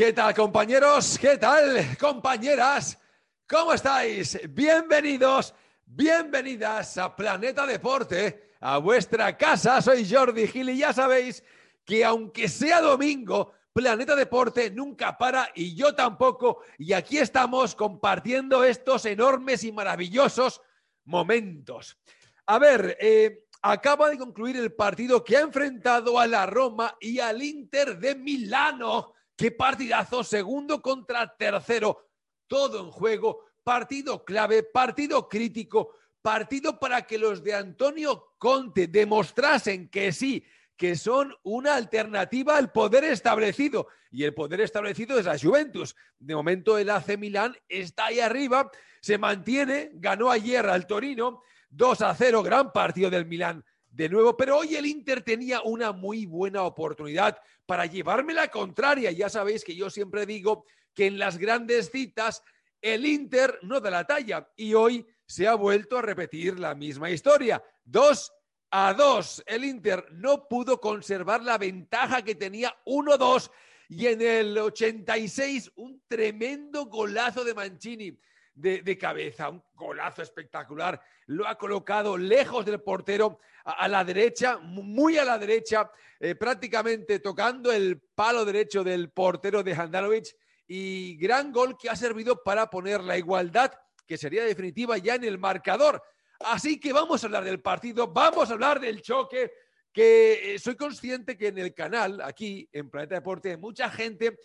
¿Qué tal compañeros? ¿Qué tal compañeras? ¿Cómo estáis? Bienvenidos, bienvenidas a Planeta Deporte, a vuestra casa. Soy Jordi Gil y ya sabéis que aunque sea domingo, Planeta Deporte nunca para y yo tampoco. Y aquí estamos compartiendo estos enormes y maravillosos momentos. A ver, eh, acaba de concluir el partido que ha enfrentado a la Roma y al Inter de Milano. Qué partidazo, segundo contra tercero, todo en juego, partido clave, partido crítico, partido para que los de Antonio Conte demostrasen que sí, que son una alternativa al poder establecido. Y el poder establecido es la Juventus. De momento el AC Milán está ahí arriba, se mantiene, ganó ayer al Torino, 2 a 0, gran partido del Milán de nuevo, pero hoy el Inter tenía una muy buena oportunidad para llevarme la contraria. Ya sabéis que yo siempre digo que en las grandes citas el Inter no da la talla y hoy se ha vuelto a repetir la misma historia. Dos a dos. El Inter no pudo conservar la ventaja que tenía 1-2 y en el 86 un tremendo golazo de Mancini de, cabeza, un golazo espectacular. Lo ha colocado lejos del portero, a, la derecha, muy a la derecha, eh, prácticamente tocando el palo derecho del portero de Handanovic. Y gran gol que ha servido para poner la igualdad, que sería definitiva ya en el marcador. Así que vamos a hablar del partido, vamos a hablar del choque, que eh, soy consciente que en el canal, aquí en Planeta Deporte, hay mucha gente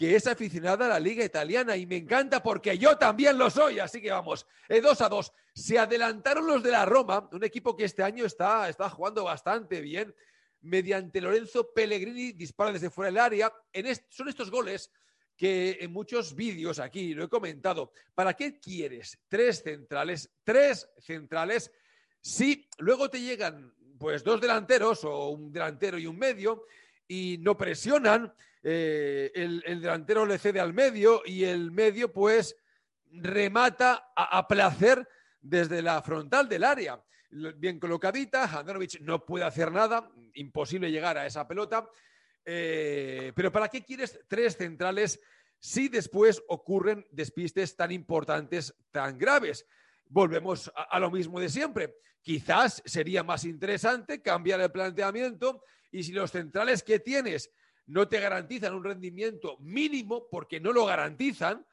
que es aficionada a la liga italiana y me encanta porque yo también lo soy. Así que vamos, 2 eh, a 2. Se adelantaron los de la Roma, un equipo que este año está, está jugando bastante bien, mediante Lorenzo Pellegrini, dispara desde fuera del área. En son estos goles que en muchos vídeos aquí lo he comentado. ¿Para qué quieres tres centrales? Tres centrales. Si luego te llegan pues dos delanteros o un delantero y un medio y no presionan, eh, el, delantero le cede al medio y el medio pues remata a, placer desde la frontal del área. Bien colocadita, Handanovic no puede hacer nada, imposible llegar a esa pelota. Eh, pero ¿para qué quieres tres centrales si después ocurren despistes tan importantes, tan graves? Volvemos a lo mismo de siempre. Quizás sería más interesante cambiar el planteamiento y si los centrales que tienes no te garantizan un rendimiento mínimo porque no lo garantizan,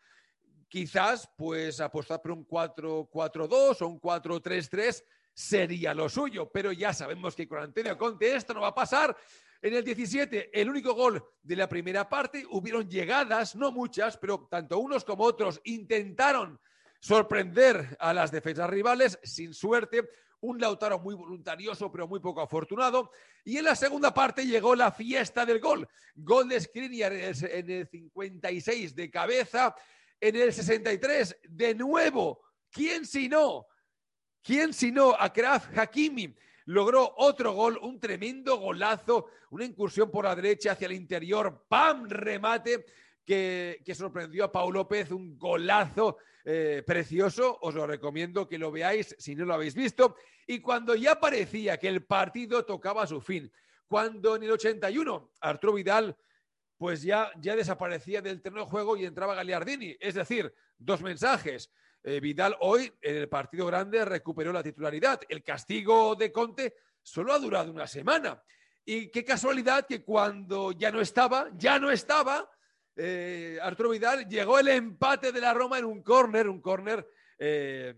quizás pues apostar por un 4-4-2 o un 4-3-3 sería lo suyo, pero ya sabemos que con Antonio Conte esto no va a pasar. En el 17, el único gol de la primera parte, hubieron llegadas, no muchas, pero tanto unos como otros intentaron sorprender a las defensas rivales sin suerte un Lautaro muy voluntarioso, pero muy poco afortunado. Y en la segunda parte llegó la fiesta del gol. Gol de Skriniar en el 56 de cabeza, en el 63 de nuevo. ¿Quién si no? ¿Quién si no? Akraf Hakimi logró otro gol, un tremendo golazo, una incursión por la derecha hacia el interior, ¡pam! Remate que, sorprendió a Pau López, un golazo eh, precioso, os lo recomiendo que lo veáis si no lo habéis visto. Y cuando ya parecía que el partido tocaba su fin, cuando en el 81 Arturo Vidal pues ya, ya desaparecía del terreno de juego y entraba Gagliardini. Es decir, dos mensajes. Eh, Vidal hoy en el partido grande recuperó la titularidad. El castigo de Conte solo ha durado una semana. Y qué casualidad que cuando ya no estaba, ya no estaba, eh, Arturo Vidal, llegó el empate de la Roma en un córner, un córner, eh,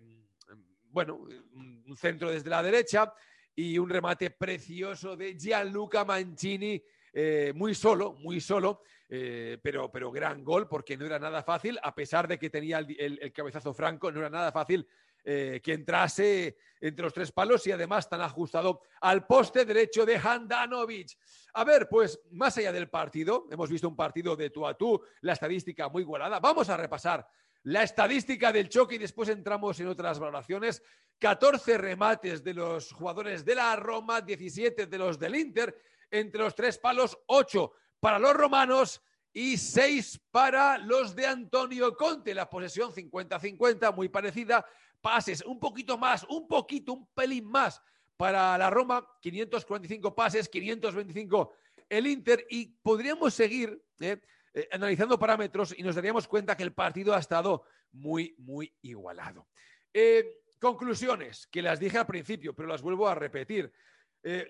bueno, un centro desde la derecha y un remate precioso de Gianluca Mancini, eh, muy solo, muy solo, pero, pero gran gol porque no era nada fácil, a pesar de que tenía el, cabezazo franco, no era nada fácil eh, que entrase entre los tres palos y además tan ajustado al poste derecho de Handanovic. A ver, pues más allá del partido, hemos visto un partido de tú a tú, la estadística muy igualada. Vamos a repasar la estadística del choque y después entramos en otras valoraciones. 14 remates de los jugadores de la Roma, 17 de los del Inter, entre los tres palos, 8 para los romanos y 6 para los de Antonio Conte. La posesión 50-50, muy parecida. Pases un poquito más, un poquito, un pelín más para la Roma, 545 pases, 525 el Inter y podríamos seguir ¿eh? Eh, analizando parámetros y nos daríamos cuenta que el partido ha estado muy, muy igualado. Eh, conclusiones, que las dije al principio, pero las vuelvo a repetir.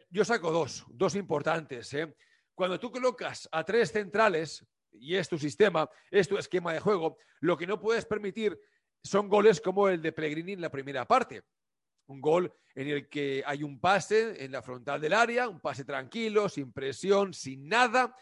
yo saco dos, dos importantes. Cuando tú colocas a tres centrales, y es tu sistema, es tu esquema de juego, lo que no puedes permitir son goles como el de Pellegrini en la primera parte un gol en el que hay un pase en la frontal del área, un pase tranquilo, sin presión, sin nada.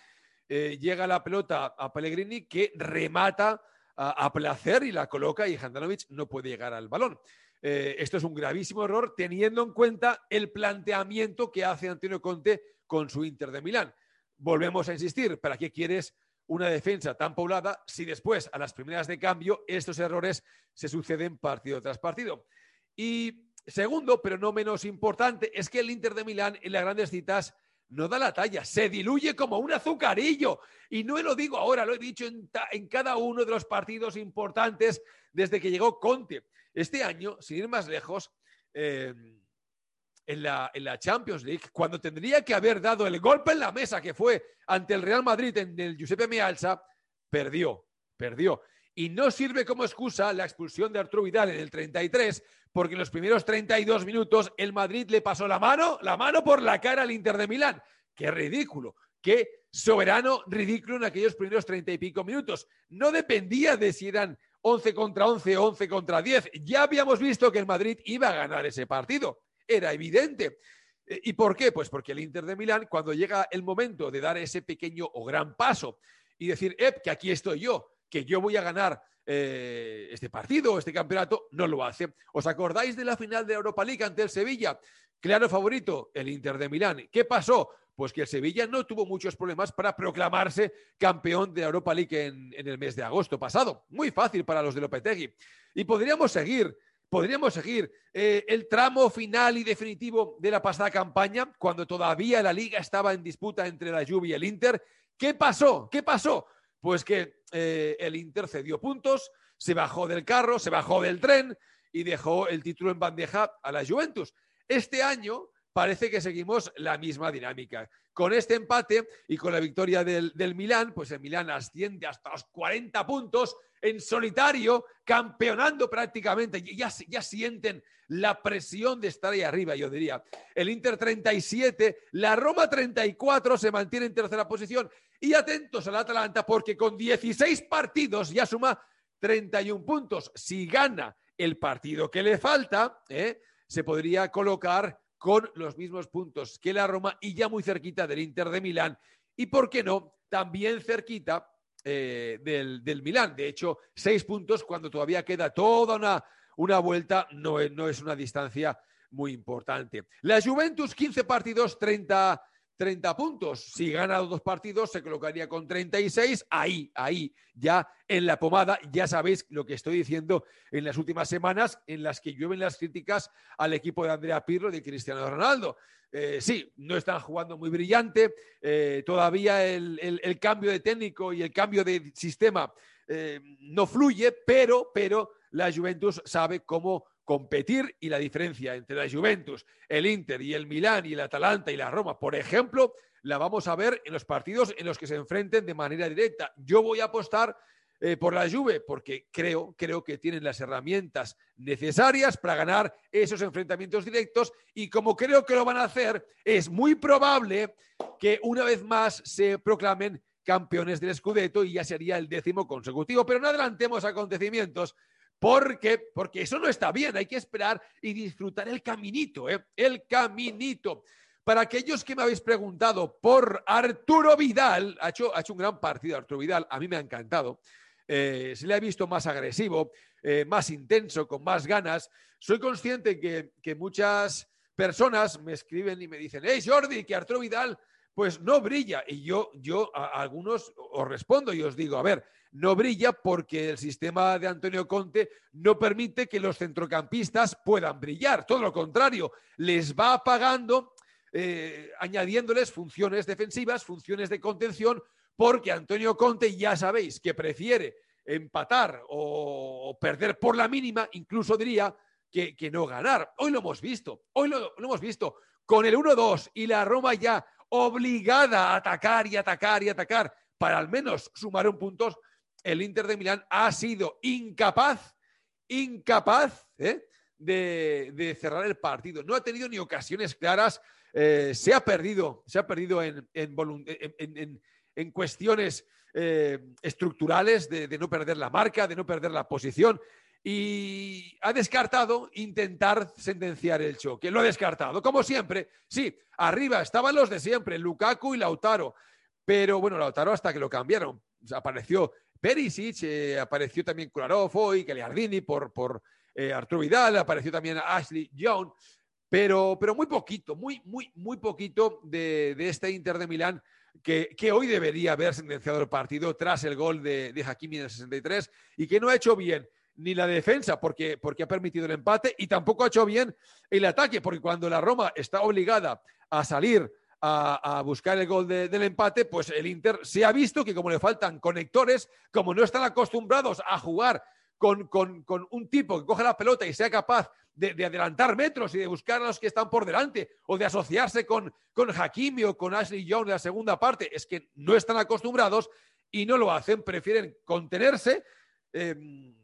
Eh, llega la pelota a Pellegrini que remata a, placer y la coloca y Handanovic no puede llegar al balón. Eh, esto es un gravísimo error teniendo en cuenta el planteamiento que hace Antonio Conte con su Inter de Milán. Volvemos a insistir, ¿para qué quieres una defensa tan poblada si después, a las primeras de cambio, estos errores se suceden partido tras partido? Y Segundo, pero no menos importante, es que el Inter de Milán en las grandes citas no da la talla, se diluye como un azucarillo. Y no lo digo ahora, lo he dicho en, cada uno de los partidos importantes desde que llegó Conte. Este año, sin ir más lejos, em, en, la, en, la, Champions League, cuando tendría que haber dado el golpe en la mesa que fue ante el Real Madrid en el Giuseppe Meazza, perdió, perdió. Y no sirve como excusa la expulsión de Arturo Vidal en el 33, porque en los primeros 32 minutos el Madrid le pasó la mano, la mano por la cara al Inter de Milán. Qué ridículo, qué soberano ridículo en aquellos primeros 30 y pico minutos. No dependía de si eran 11 contra 11 o 11 contra 10. Ya habíamos visto que el Madrid iba a ganar ese partido. Era evidente. Eh, ¿Y por qué? Pues porque el Inter de Milán, cuando llega el momento de dar ese pequeño o gran paso y decir, ¡eh, que aquí estoy yo! que yo voy a ganar eh, este partido, este campeonato, no lo hace. ¿Os acordáis de la final de Europa League ante el Sevilla? Claro favorito, el Inter de Milán. ¿Qué pasó? Pues que el Sevilla no tuvo muchos problemas para proclamarse campeón de Europa League en, el mes de agosto pasado. Muy fácil para los de Lopetegui. Y podríamos seguir, podríamos seguir eh, el tramo final y definitivo de la pasada campaña, cuando todavía la liga estaba en disputa entre la Juve y el Inter. ¿Qué pasó? ¿Qué pasó? Pues que eh, el Inter cedió puntos, se bajó del carro, se bajó del tren y dejó el título en bandeja a la Juventus. Este año parece que seguimos la misma dinámica. Con este empate y con la victoria del, del Milán, pues el Milán asciende hasta los 40 puntos en solitario, campeonando prácticamente. Ya, ya sienten la presión de estar ahí arriba, yo diría. El Inter 37, la Roma 34 se mantiene en tercera posición. Y atentos al Atalanta porque con 16 partidos ya suma 31 puntos. Si gana el partido que le falta, ¿eh? se podría colocar con los mismos puntos que la Roma y ya muy cerquita del Inter de Milán. Y por qué no, también cerquita eh, del, del, Milán. De hecho, seis puntos cuando todavía queda toda una, una vuelta, no, no es una distancia muy importante. La Juventus, 15 partidos, 30 30 puntos. Si gana dos partidos, se colocaría con 36. Ahí, ahí, ya en la pomada. Ya sabéis lo que estoy diciendo en las últimas semanas, en las que llueven las críticas al equipo de Andrea Pirlo y de Cristiano Ronaldo. Eh, sí, no están jugando muy brillante. Eh, todavía el, cambio de técnico y el cambio de sistema eh, no fluye, pero, pero la Juventus sabe cómo competir y la diferencia entre la Juventus, el Inter y el Milán y el Atalanta y la Roma, por ejemplo, la vamos a ver en los partidos en los que se enfrenten de manera directa. Yo voy a apostar eh, por la Juve porque creo, creo que tienen las herramientas necesarias para ganar esos enfrentamientos directos y como creo que lo van a hacer, es muy probable que una vez más se proclamen campeones del Scudetto y ya sería el décimo consecutivo. Pero no adelantemos acontecimientos porque, porque eso no está bien, hay que esperar y disfrutar el caminito, ¿eh? el caminito. Para aquellos que me habéis preguntado por Arturo Vidal, ha hecho, un gran partido Arturo Vidal, a mí me ha encantado. Eh, se le ha visto más agresivo, eh, más intenso, con más ganas. Soy consciente que, que muchas personas me escriben y me dicen, hey Jordi, que Arturo Vidal pues no brilla. Y yo, yo a algunos os respondo y os digo, a ver, no brilla porque el sistema de Antonio Conte no permite que los centrocampistas puedan brillar. Todo lo contrario, les va apagando, eh, añadiéndoles funciones defensivas, funciones de contención, porque Antonio Conte ya sabéis que prefiere empatar o, perder por la mínima, incluso diría que, no ganar. Hoy lo hemos visto, hoy lo hemos visto. Con el 1-2 y la Roma ya obligada a atacar y atacar y atacar para al menos sumar un punto, el Inter de Milán ha sido incapaz, incapaz ¿eh? de, cerrar el partido. No ha tenido ni ocasiones claras, eh, se ha perdido, se ha perdido en, en, cuestiones eh, estructurales de, de no perder la marca, de no perder la posición y ha descartado intentar sentenciar el choque. Lo ha descartado, como siempre. Sí, arriba estaban los de siempre, Lukaku y Lautaro. Pero bueno, Lautaro hasta que lo cambiaron. Apareció Perisic, eh, apareció también Kularov hoy, Gagliardini por, por eh, Arturo Vidal, apareció también Ashley Young. Pero, pero muy poquito, muy, muy, muy poquito de, este Inter de Milán que, que, hoy debería haber sentenciado el partido tras el gol de, de Hakimi en el 63 y que no ha hecho bien ni la defensa porque, porque ha permitido el empate y tampoco ha hecho bien el ataque porque cuando la Roma está obligada a salir a, buscar el gol del empate, pues el Inter se ha visto que como le faltan conectores, como no están acostumbrados a jugar con, un tipo que coge la pelota y sea capaz de, adelantar metros y de buscar a los que están por delante o de asociarse con, con Hakimi o con Ashley Young en la segunda parte, es que no están acostumbrados y no lo hacen, prefieren contenerse. Em,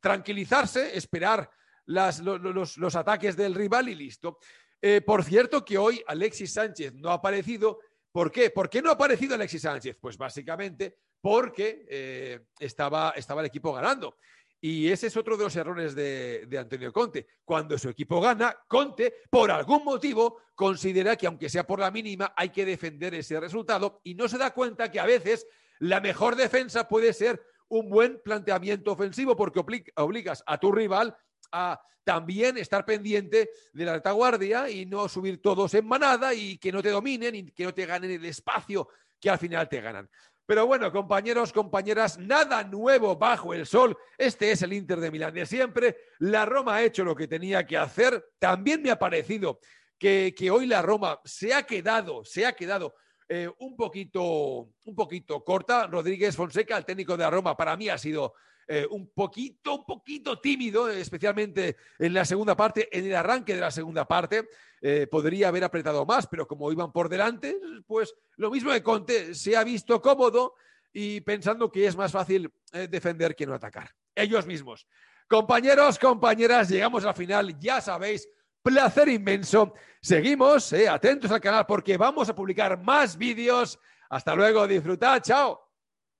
tranquilizarse, esperar los, ataques del rival y listo. Eh, por cierto que hoy Alexis Sánchez no ha aparecido. ¿Por qué? ¿Por qué no ha aparecido Alexis Sánchez? Pues básicamente porque eh, estaba, estaba el equipo ganando. Y ese es otro de los errores de, de, Antonio Conte. Cuando su equipo gana, Conte, por algún motivo, considera que aunque sea por la mínima, hay que defender ese resultado y no se da cuenta que a veces la mejor defensa puede ser un buen planteamiento ofensivo porque obligas a tu rival a también estar pendiente de la retaguardia y no subir todos en manada y que no te dominen y que no te ganen el espacio que al final te ganan. Pero bueno, compañeros, compañeras, nada nuevo bajo el sol. Este es el Inter de Milán de siempre. La Roma ha hecho lo que tenía que hacer. También me ha parecido que, que hoy la Roma se ha quedado, se ha quedado eh, un, poquito, un poquito corta. Rodríguez Fonseca, el técnico de la Roma, para mí ha sido eh, un poquito, un poquito tímido, especialmente en la segunda parte, en el arranque de la segunda parte. Eh, podría haber apretado más, pero como iban por delante, pues lo mismo que Conte, se ha visto cómodo y pensando que es más fácil defender que no atacar. Ellos mismos. Compañeros, compañeras, llegamos al final, ya sabéis, placer inmenso. Seguimos, eh, atentos al canal porque vamos a publicar más vídeos. Hasta luego, disfrutad, chao.